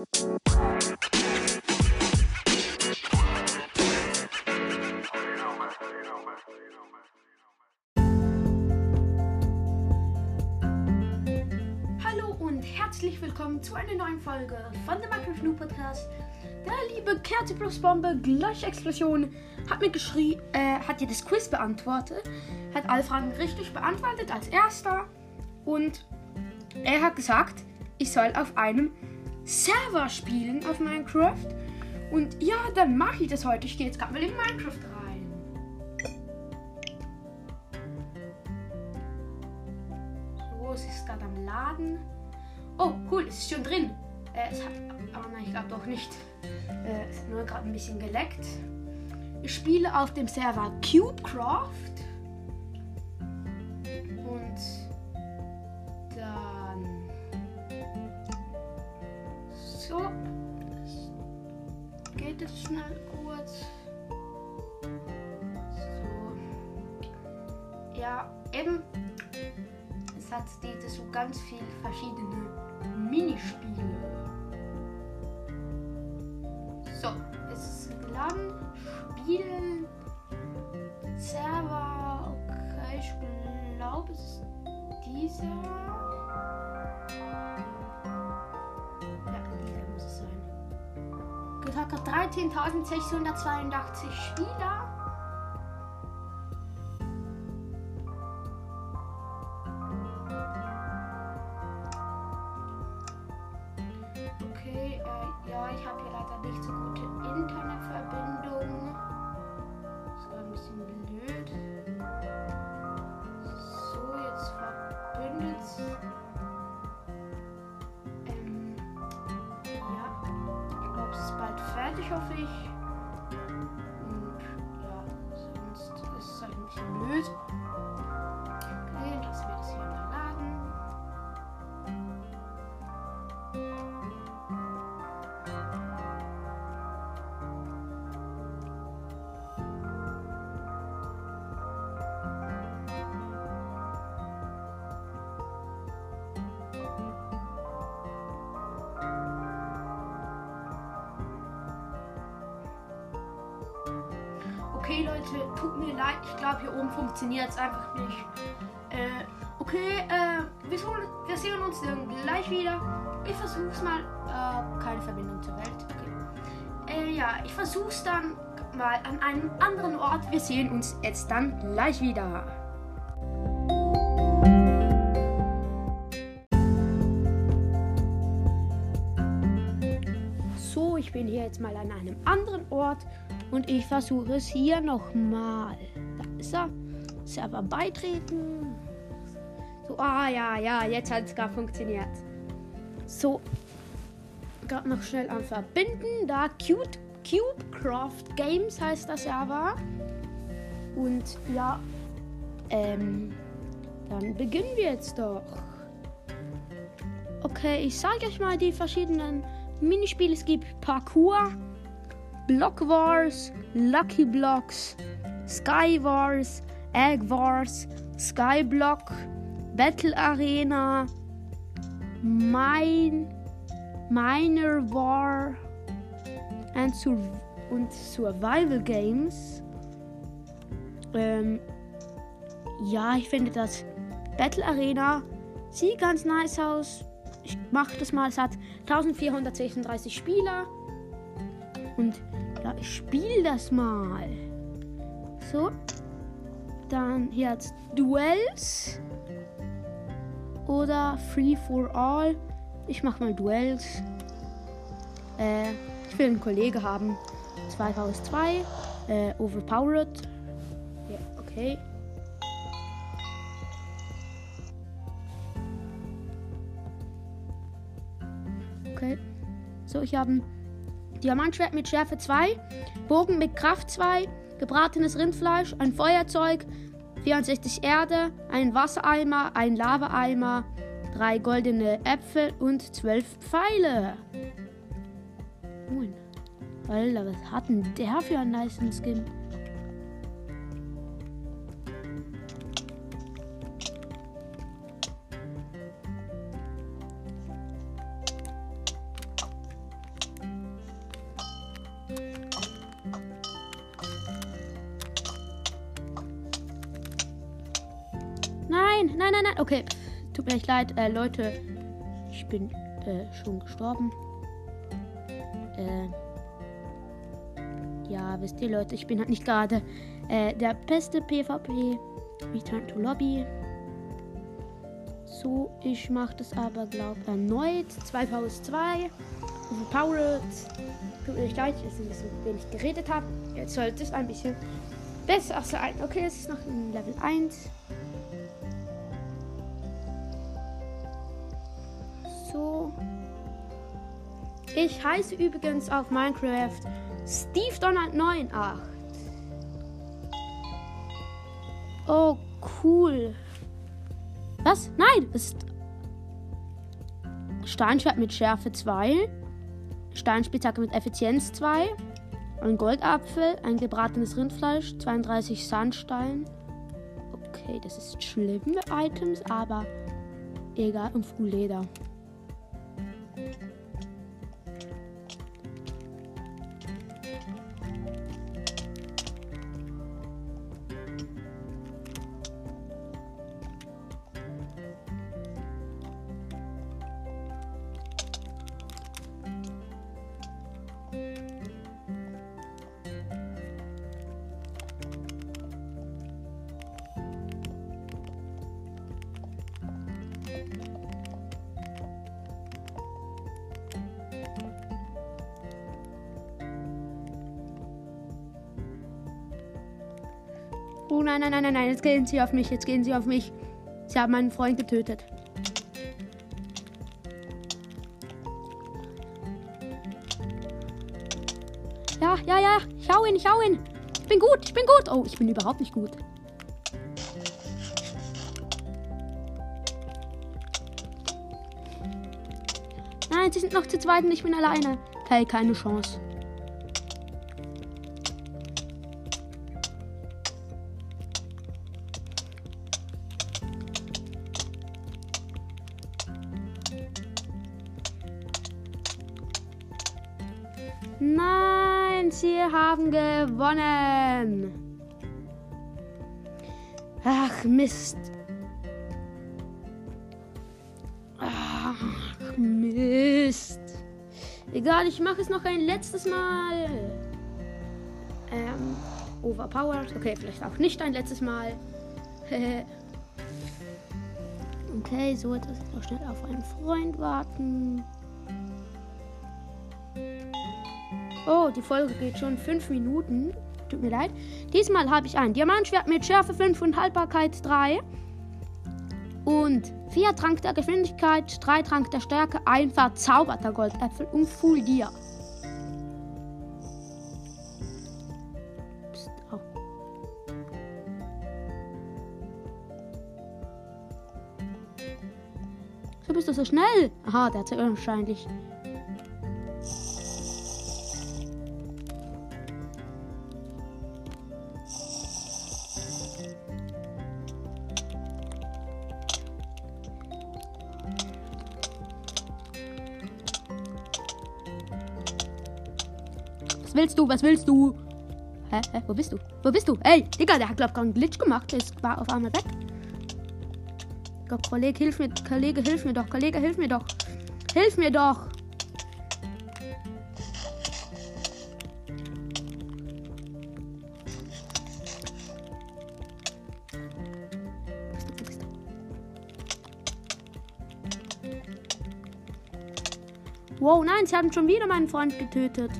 Hallo und herzlich willkommen zu einer neuen Folge von der Minecraft Noob Podcast. Der liebe Kerze plus Bombe gleich Explosion hat mir geschrieben, äh, hat dir das Quiz beantwortet, hat alle Fragen richtig beantwortet als erster und er hat gesagt, ich soll auf einem Server spielen auf Minecraft und ja, dann mache ich das heute. Ich gehe jetzt gerade mal in Minecraft rein. So, es ist gerade am Laden. Oh, cool, es ist schon drin. Äh, es hat, aber nein, ich glaube doch nicht. Äh, es hat nur gerade ein bisschen geleckt. Ich spiele auf dem Server Cubecraft. Und So. Geht es schnell kurz. So. Ja, eben. Es hat diese so ganz viele verschiedene Minispiele. So, es ist geladen. Spielen. Server. Okay, ich glaube, es ist dieser. Gesagt hat 13.682 Spieler. Leute, tut mir leid. Ich glaube, hier oben funktioniert es einfach nicht. Äh, okay, äh, wir, wir sehen uns dann gleich wieder. Ich versuch's mal. Äh, keine Verbindung zur Welt. Okay. Äh, ja, ich versuch's dann mal an einem anderen Ort. Wir sehen uns jetzt dann gleich wieder. So, ich bin hier jetzt mal an einem anderen Ort und ich versuche es hier nochmal. Da ist er. Server beitreten. So, ah ja, ja, jetzt hat es gar funktioniert. So, gerade noch schnell am Verbinden. Da Cute, Cubecraft Games heißt der Server. Und ja, ähm, dann beginnen wir jetzt doch. Okay, ich sage euch mal die verschiedenen Minispiele. Es gibt Parkour, Block Wars, Lucky Blocks, Sky Wars, Egg Wars, Skyblock, Battle Arena, Mine, Miner War and Sur und Survival Games. Ähm, ja, ich finde das Battle Arena sieht ganz nice aus. Ich mache das mal, es hat 1436 Spieler. Und ja, ich spiele das mal. So. Dann hier hat's Duels. Oder Free for All. Ich mach mal Duels. Äh, ich will einen Kollege haben. 2 vs 2. Äh, overpowered. Ja, okay. Okay. So, ich habe ein Diamantschwert mit Schärfe 2, Bogen mit Kraft 2, gebratenes Rindfleisch, ein Feuerzeug, 64 Erde, ein Wassereimer, ein Lavaeimer, drei goldene Äpfel und zwölf Pfeile. Alter, was hat denn der für einen nice Skin? Leid. Äh, Leute, ich bin äh, schon gestorben. Äh, ja, wisst ihr, Leute, ich bin halt nicht gerade äh, der beste PvP. Return to Lobby. So, ich mache das aber, glaube ich, erneut. 2 vs 2. Overpowered. Tut mir leid, dass ich ein bisschen wenig geredet habe. Jetzt sollte es ein bisschen besser sein. Okay, es ist noch in Level 1. So. Ich heiße übrigens auf Minecraft Steve Donald 98. Oh, cool. Was? Nein, ist Steinschwert mit Schärfe 2, Steinspitzhacke mit Effizienz 2, ein Goldapfel, ein gebratenes Rindfleisch, 32 Sandstein. Okay, das ist schlimme Items, aber egal, und Full nein, nein, nein, nein, nein, jetzt gehen sie auf mich, jetzt gehen sie auf mich. Sie haben meinen Freund getötet. Ja, ja, ja, ich hau ihn, ich hau ihn. Ich bin gut, ich bin gut. Oh, ich bin überhaupt nicht gut. Nein, sie sind noch zu zweit und ich bin alleine. Okay, keine Chance. Gewonnen. Ach, Mist. Ach, Mist. Egal, ich mache es noch ein letztes Mal. Ähm, overpowered. Okay, vielleicht auch nicht ein letztes Mal. okay, so jetzt noch schnell auf einen Freund warten. Oh, die Folge geht schon fünf Minuten. Tut mir leid. Diesmal habe ich ein Diamantschwert mit Schärfe 5 und Haltbarkeit 3. Und 4 Trank der Geschwindigkeit, 3 Trank der Stärke, ein verzauberter Goldäpfel und Full Dia. Psst, oh. So bist du so schnell. Aha, der hat wahrscheinlich Was willst du? Hä? Hä? Wo bist du? Wo bist du? Ey, Digga, der hat, glaub ich, einen Glitch gemacht. Der ist, war auf einmal weg. Gott, Kollege, hilf mir. Kollege, hilf mir doch. Kollege, hilf mir doch. Hilf mir doch. Wow, nein, sie haben schon wieder meinen Freund getötet.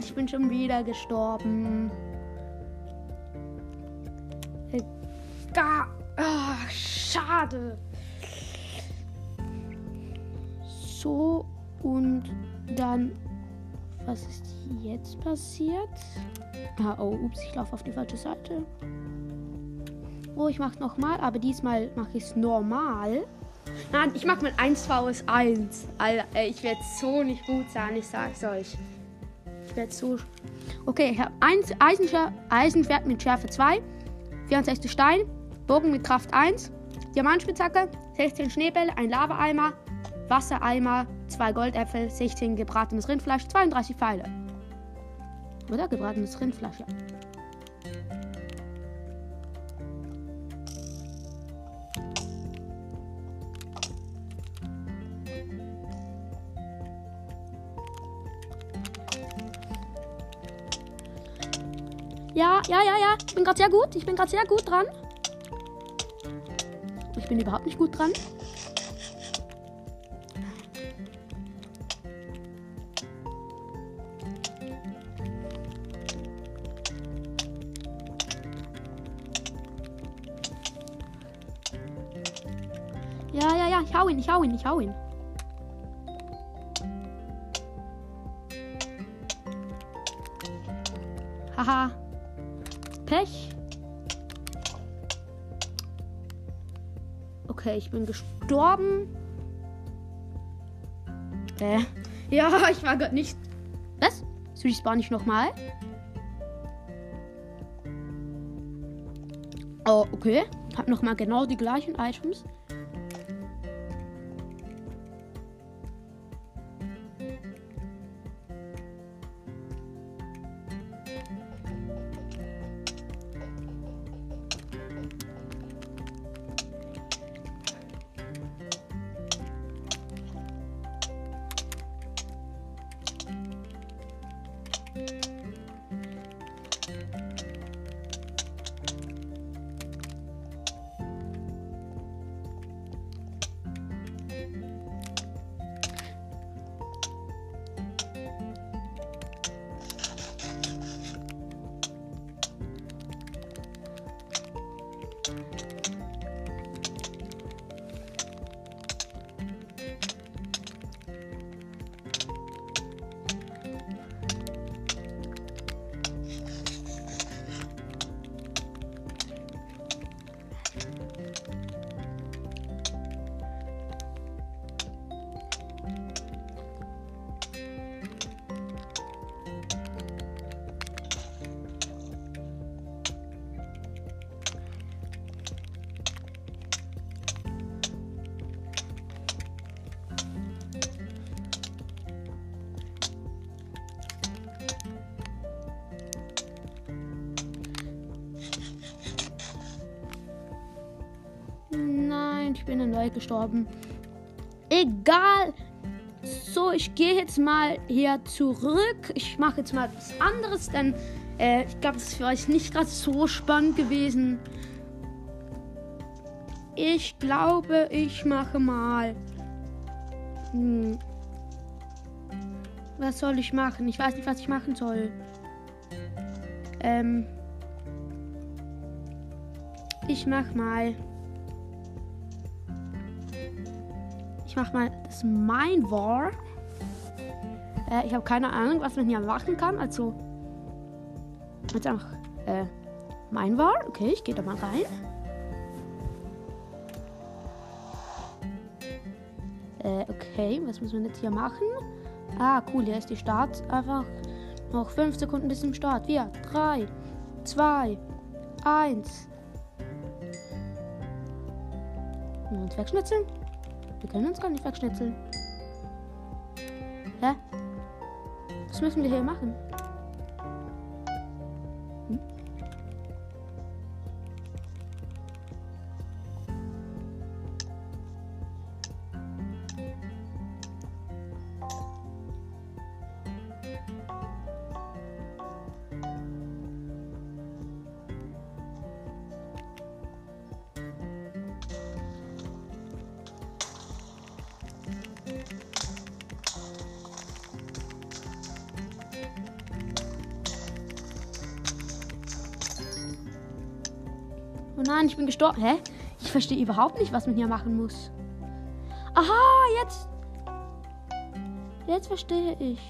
Nein, ich bin schon wieder gestorben. Gar. Oh, schade. So, und dann. Was ist jetzt passiert? Ah, oh, ups, ich laufe auf die falsche Seite. Oh, ich mach's nochmal, aber diesmal mache ich es normal. Nein, ich mach mal 1 vs 1. Alter, ich werde so nicht gut sein, ich sag's euch. Ich werde so. Okay, ich habe Eisenschwer Eisenschwert mit Schärfe 2, 64 Stein, Bogen mit Kraft 1, Diamantspitzhacke, 16 Schneebälle, ein Lavaeimer, Wassereimer, 2 Goldäpfel, 16 gebratenes Rindfleisch, 32 Pfeile. Oder gebratenes Rindfleisch, ja. Ja, ja, ja, ja. Ich bin gerade sehr gut. Ich bin gerade sehr gut dran. Ich bin überhaupt nicht gut dran. Ja, ja, ja. Ich hau ihn, ich hau ihn, ich hau ihn. Okay, ich bin gestorben. Äh. Ja, ich war gerade nicht. Was? Respawn ich nochmal? Oh, okay. Hab nochmal genau die gleichen Items. Gestorben. Egal. So, ich gehe jetzt mal hier zurück. Ich mache jetzt mal was anderes, denn äh, ich glaube, das euch nicht gerade so spannend gewesen. Ich glaube, ich mache mal. Hm. Was soll ich machen? Ich weiß nicht, was ich machen soll. Ähm. Ich mach mal. Ich mach mal das Mine War. Äh, ich habe keine Ahnung, was man hier machen kann. Also. Jetzt einfach. Äh. Mine War. Okay, ich gehe da mal rein. Äh, okay, was muss man jetzt hier machen? Ah, cool, hier ist die Start. Einfach noch 5 Sekunden bis zum Start. 4, 3, 2, 1. Und wegschnitzeln? Wir können uns gar nicht wegschnitzeln. Hä? Was müssen wir hier machen? Gestorben. Hä? Ich verstehe überhaupt nicht, was man hier machen muss. Aha, jetzt. Jetzt verstehe ich.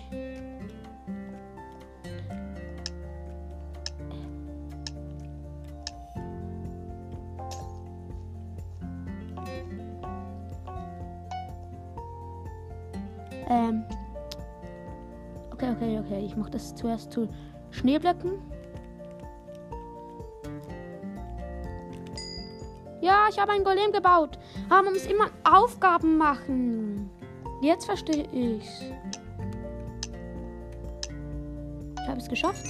Ähm. Okay, okay, okay. Ich mache das zuerst zu Schneeblöcken. Ja, ich habe einen Golem gebaut. Aber man muss immer Aufgaben machen. Jetzt verstehe ich's. Ich habe es geschafft.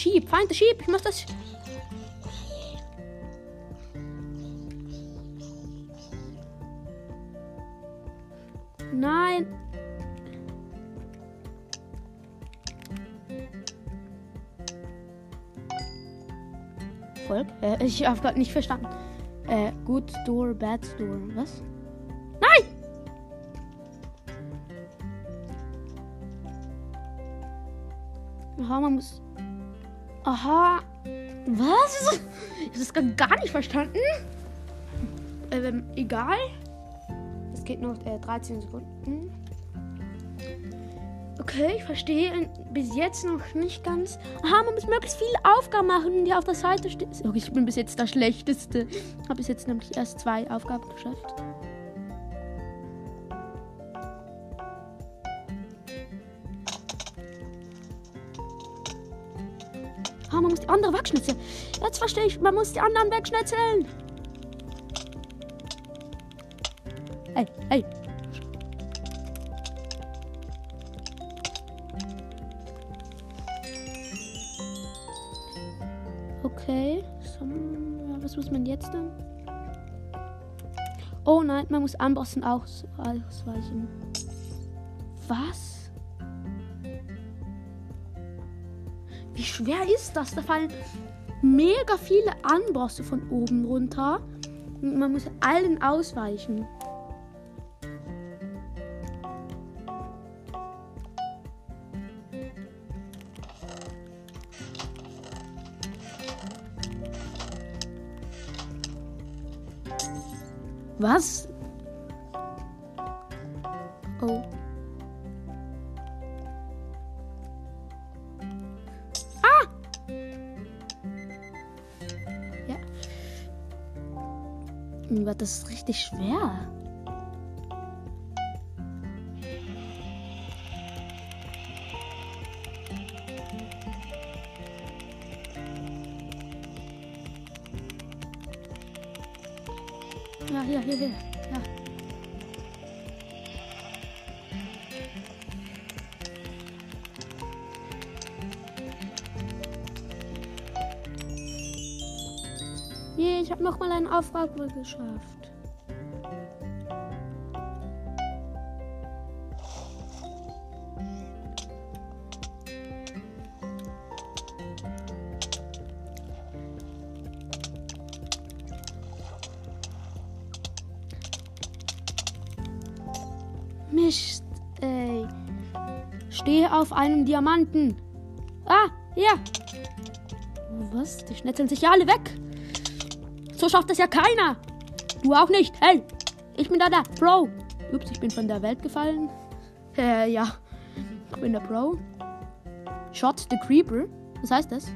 Sheep, find the sheep. Ich muss das. Nein. Volk? Äh, ich habe gerade nicht verstanden. Äh, good store, bad store. Was? Nein! Aha, muss. Aha. Was? Ich habe das gar nicht verstanden. Ähm, egal. Es geht noch äh, 13 Sekunden. Okay, ich verstehe bis jetzt noch nicht ganz. Aha, man muss möglichst viele Aufgaben machen, die auf der Seite stehen. Okay, ich bin bis jetzt der Schlechteste. Habe bis jetzt nämlich erst zwei Aufgaben geschafft. Andere wegschnitzeln. Jetzt verstehe ich, man muss die anderen wegschnitzeln. Hey, hey. Okay. Was muss man jetzt dann? Oh nein, man muss Ambossen aus ausweichen. Was? Wie schwer ist das? Da fallen mega viele Anbosse von oben runter. Und man muss allen ausweichen. Was? Das ist richtig schwer. Aufgabe geschafft. Mist, ey. Stehe auf einem Diamanten. Ah, hier. Was? Die schnetzeln sich ja alle weg. So schafft das ja keiner. Du auch nicht. Hey, ich bin da der Pro. Ups, ich bin von der Welt gefallen. Äh, ja. Ich bin der Pro. Shot the Creeper. Was heißt das?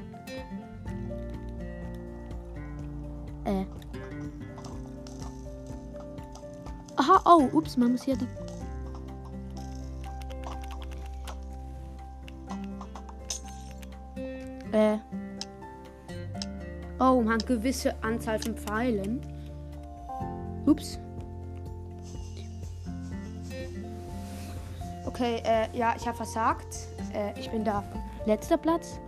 Äh. Aha, oh, ups, man muss hier die gewisse Anzahl von Pfeilen. Ups. Okay, äh, ja, ich habe versagt. Äh, ich bin da. Letzter Platz.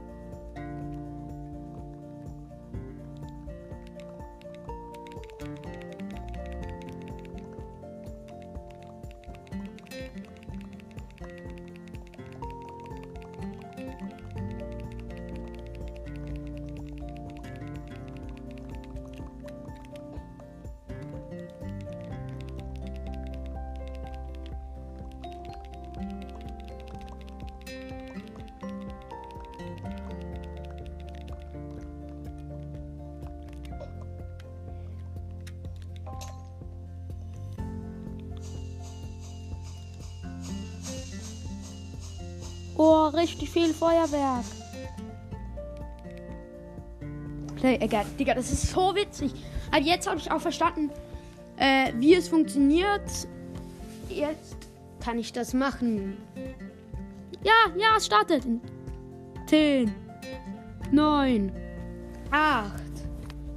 Richtig viel Feuerwerk. Play again. Digga, das ist so witzig. Aber jetzt habe ich auch verstanden, äh, wie es funktioniert. Jetzt kann ich das machen. Ja, ja, es startet. 10, 9, 8,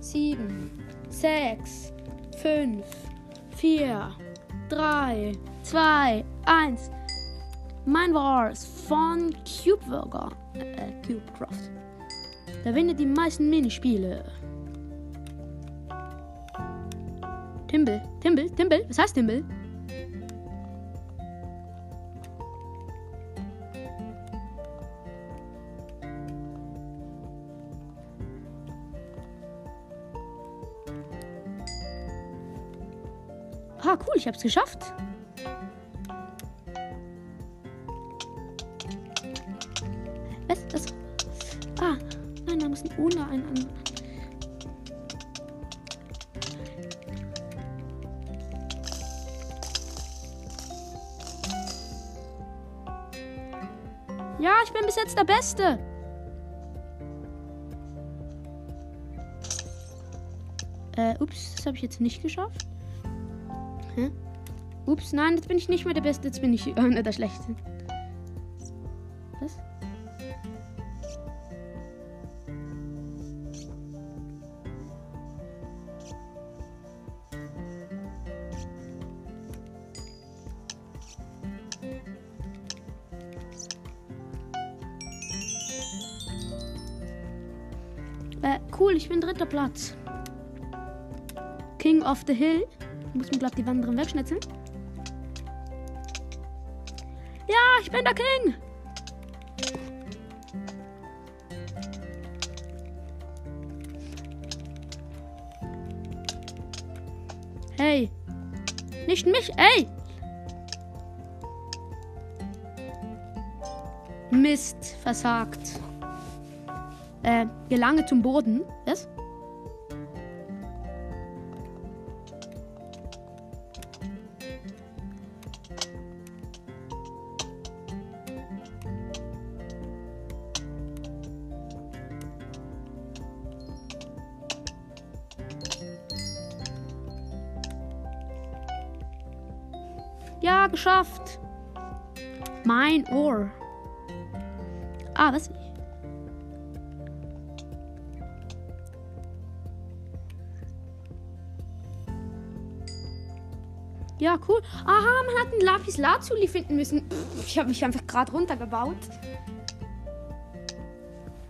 7, 6, 5, 4, 3, 2, 1. Mein Wars von CubeWorker. Äh, CubeCraft. Da windet die meisten Minispiele. Timble, Timble, Timble, was heißt Timble? Ah, cool, ich hab's geschafft. Jetzt der Beste. Äh, ups, das habe ich jetzt nicht geschafft. Hä? Ups, nein, jetzt bin ich nicht mehr der Beste, jetzt bin ich einer der Schlechten. Äh, cool, ich bin dritter Platz. King of the Hill. Muss mir glatt die Wanderin wegschnitzeln. Ja, ich bin der King. Hey. Nicht mich, ey. Mist, versagt. Äh, gelange zum Boden. Was? Ja, geschafft. Mein Ohr. Ja, cool. Aha, man hat einen Lapis Lazuli finden müssen. Ich habe mich einfach gerade runtergebaut.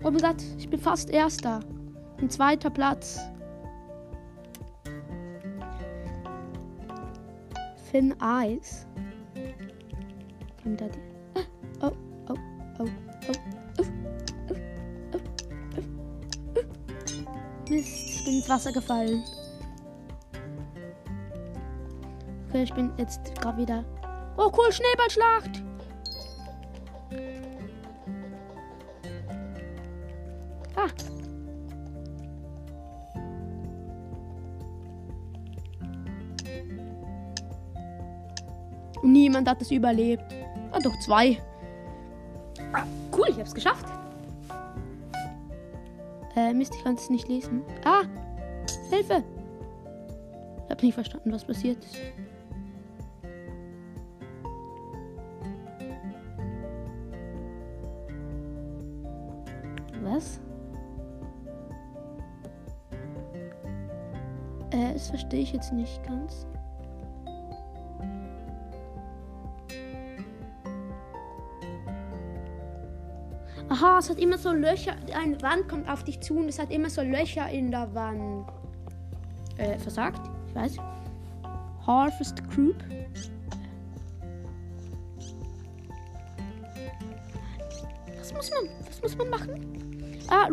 Oh mein Gott, ich bin fast Erster. Ein zweiter Platz. Finn Eis. Oh oh oh, oh, oh, oh, oh. Mist, ich bin ins Wasser gefallen. Okay, ich bin jetzt gerade wieder. Oh, cool, Schneeballschlacht. Ah. Niemand hat es überlebt. Ah, doch zwei. Ah, cool, ich hab's geschafft. Äh, Mist, ich kann es nicht lesen. Ah, Hilfe. Ich hab nicht verstanden, was passiert ist. Verstehe ich jetzt nicht ganz. Aha, es hat immer so Löcher. Eine Wand kommt auf dich zu und es hat immer so Löcher in der Wand. Äh, versagt? Ich weiß. Harvest Group. Was muss man, was muss man machen? Ah,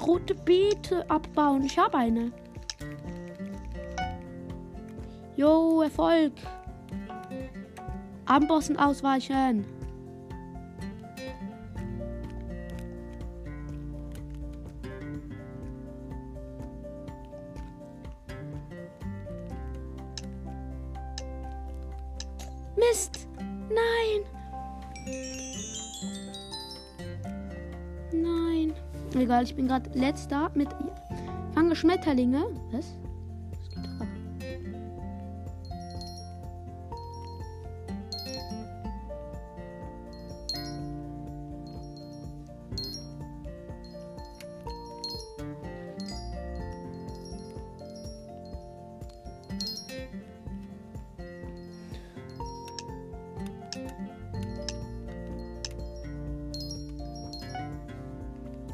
rote Beete abbauen. Ich habe eine. Jo, Erfolg. Ambossen ausweichen. Mist! Nein! Nein. Egal, ich bin gerade letzter mit. Fange Schmetterlinge. Was?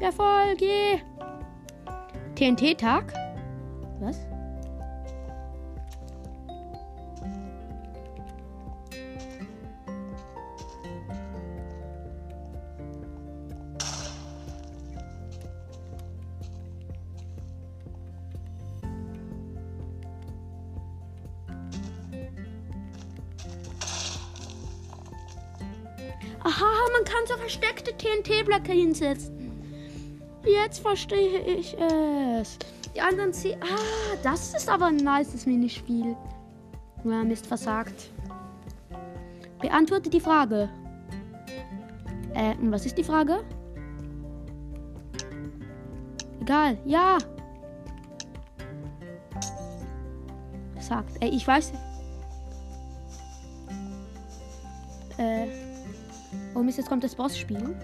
Erfolg! yeah. TNT-Tag? Was? Aha, man kann so versteckte TNT-Blöcke hinsetzen. Jetzt verstehe ich es. Die anderen ziehen. Ah, das ist aber ein nices Minispiel. Ja, Mist versagt. Beantworte die Frage. Äh, und was ist die Frage? Egal, ja. Sagt. Ey, ich weiß. Äh. Oh Mist, jetzt kommt das Bossspiel.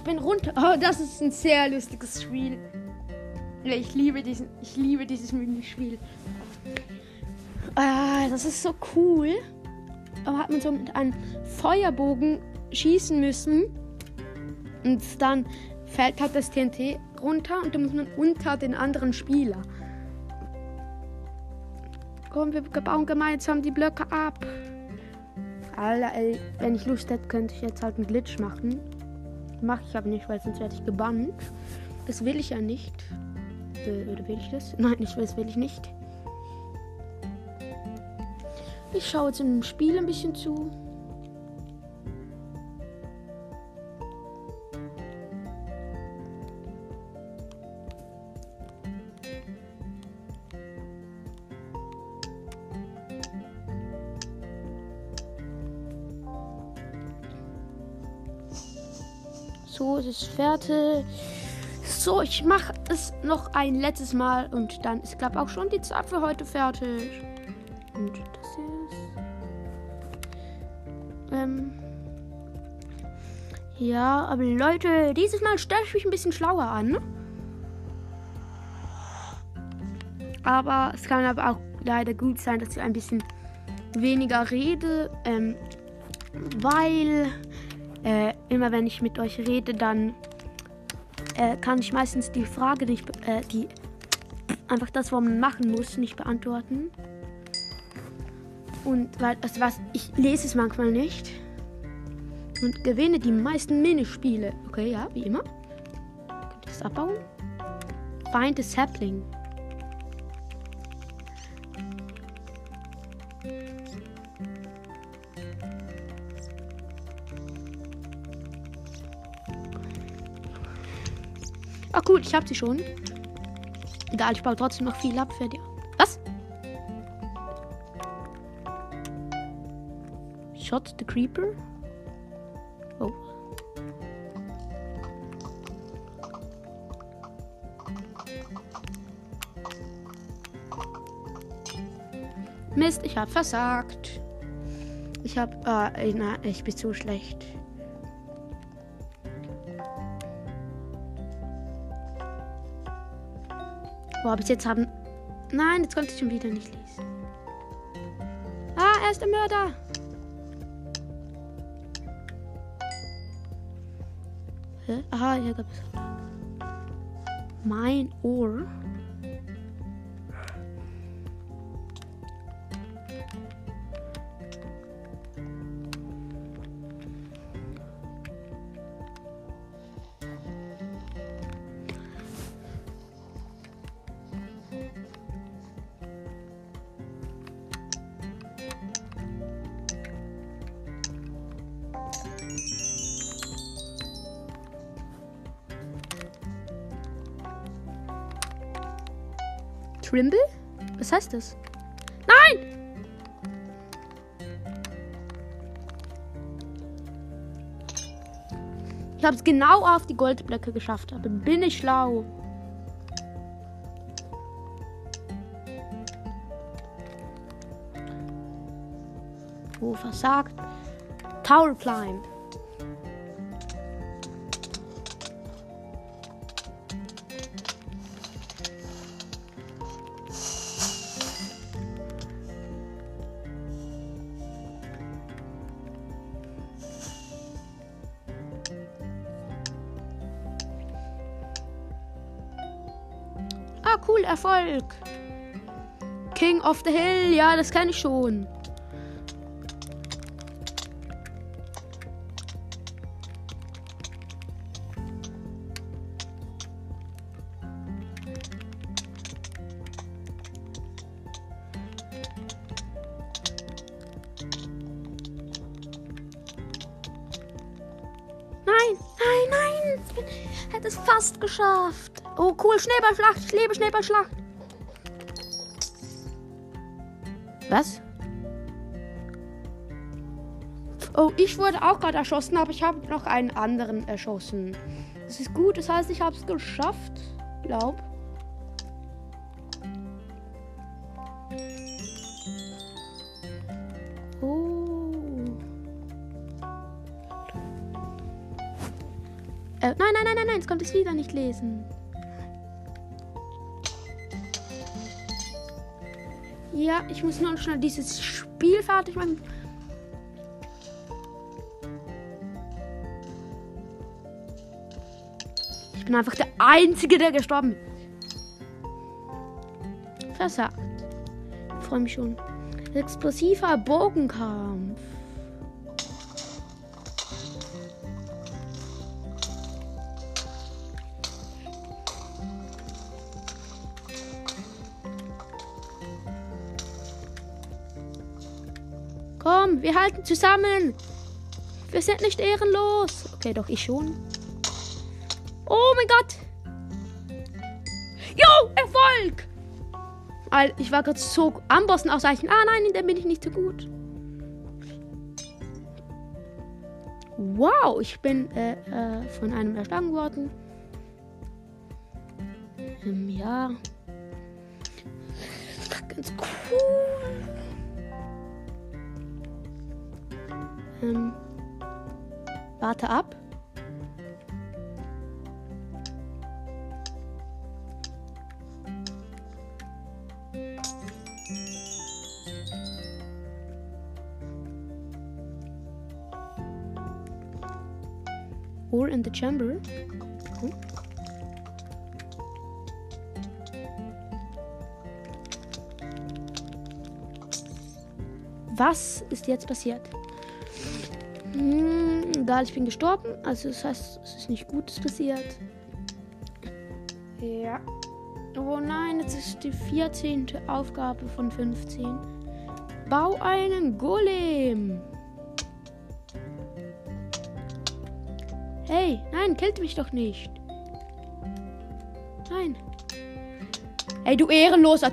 Ich bin runter. Oh, das ist ein sehr lustiges Spiel. Ich liebe diesen, ich liebe dieses Minispiel. Ah, das ist so cool. Aber hat man so mit einem Feuerbogen schießen müssen. Und dann fällt halt das TNT runter und dann muss man unter den anderen Spieler. Komm, wir bauen gemeinsam die Blöcke ab. Alter, ey, wenn ich Lust hätte, könnte ich jetzt halt einen Glitch machen. Mache ich aber nicht, weil sonst werde ich gebannt. Das will ich ja nicht. Äh, Oder will ich das? Nein, ich das will ich nicht. Ich schaue jetzt im Spiel ein bisschen zu. Ist fertig. So, ich mache es noch ein letztes Mal und dann ist, glaube auch schon die Zeit für heute fertig. Und das ist. Ähm. Ja, aber Leute, dieses Mal stelle ich mich ein bisschen schlauer an. Aber es kann aber auch leider gut sein, dass ich ein bisschen weniger rede, ähm, weil äh, immer wenn ich mit euch rede, dann äh, kann ich meistens die Frage nicht, äh, die einfach das, was man machen muss, nicht beantworten. Und weil, also was, ich lese es manchmal nicht und gewinne die meisten Minispiele. Okay, ja, wie immer. Könnt ihr das abbauen? Find a sapling. Cool, ich hab sie schon. Egal, ich baue trotzdem noch viel ab für die. Was? Shot the Creeper? Oh. Mist, ich hab versagt. Ich hab. Äh, na, ich bin so schlecht. Habe ich jetzt haben? Nein, jetzt konnte ich schon wieder nicht lesen. Ah, er ist der Mörder. Hä? Aha, hier gab es. Mein Ohr. Trimble? Was heißt das? Nein! Ich habe es genau auf die Goldblöcke geschafft. Aber bin ich schlau. Oh, versagt. Tower Climb. Cool, Erfolg. King of the Hill, ja, das kenne ich schon. Schneeballschlacht. Ich lebe Schneeballschlacht. Was? Oh, ich wurde auch gerade erschossen, aber ich habe noch einen anderen erschossen. Das ist gut, das heißt, ich habe es geschafft. Glaub. Oh. Äh, nein, nein, nein, nein, nein, jetzt kommt es wieder nicht lesen. Ja, ich muss nur schnell dieses Spiel fertig machen. Ich bin einfach der Einzige, der gestorben ist. Versagt. Ich freue mich schon. Explosiver Bogenkampf. Komm, zusammen. Wir sind nicht ehrenlos. Okay, doch ich schon. Oh mein Gott. Jo, Erfolg. Ich war gerade so am Bossen ausweichen. Ah nein, in dem bin ich nicht so gut. Wow, ich bin äh, äh, von einem erschlagen worden. Ähm, ja. Ganz cool. Warte ab. Or in the chamber. Hm. Was ist jetzt passiert? Egal, ich bin gestorben. Also das heißt, es ist nicht Gutes passiert. Ja. Oh nein, jetzt ist die 14. Aufgabe von 15. Bau einen Golem. Hey, nein, killt mich doch nicht. Nein. Hey, du ehrenloser.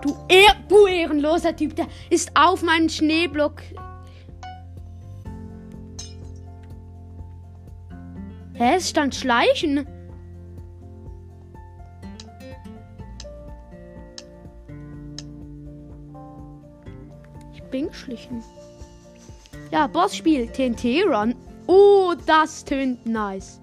Du, ehr du ehrenloser Typ, der ist auf meinen Schneeblock. Hä, es stand Schleichen. Ich bin geschlichen. Ja, Bossspiel, TNT Run. Oh, das tönt nice.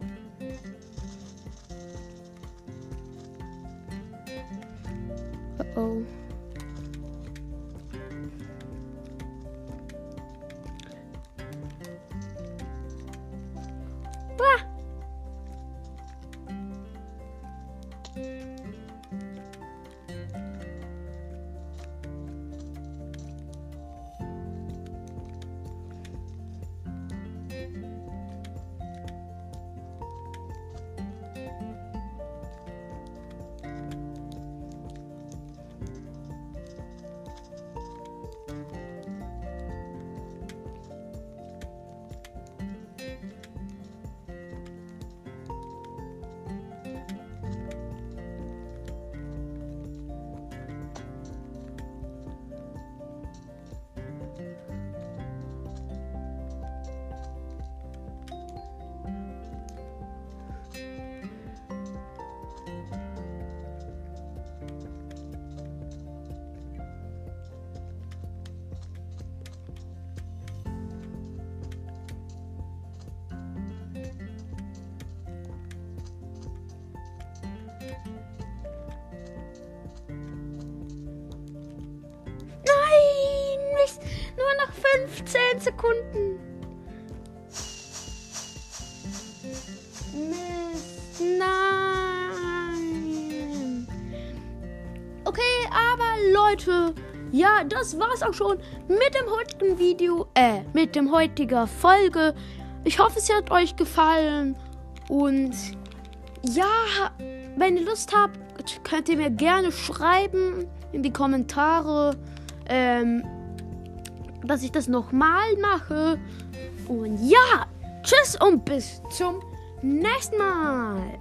15 Sekunden. Mist, nein. Okay, aber Leute, ja, das war's auch schon mit dem heutigen Video, äh, mit dem heutigen Folge. Ich hoffe, es hat euch gefallen und ja, wenn ihr Lust habt, könnt ihr mir gerne schreiben in die Kommentare, ähm, dass ich das nochmal mache. Und ja, tschüss und bis zum nächsten Mal.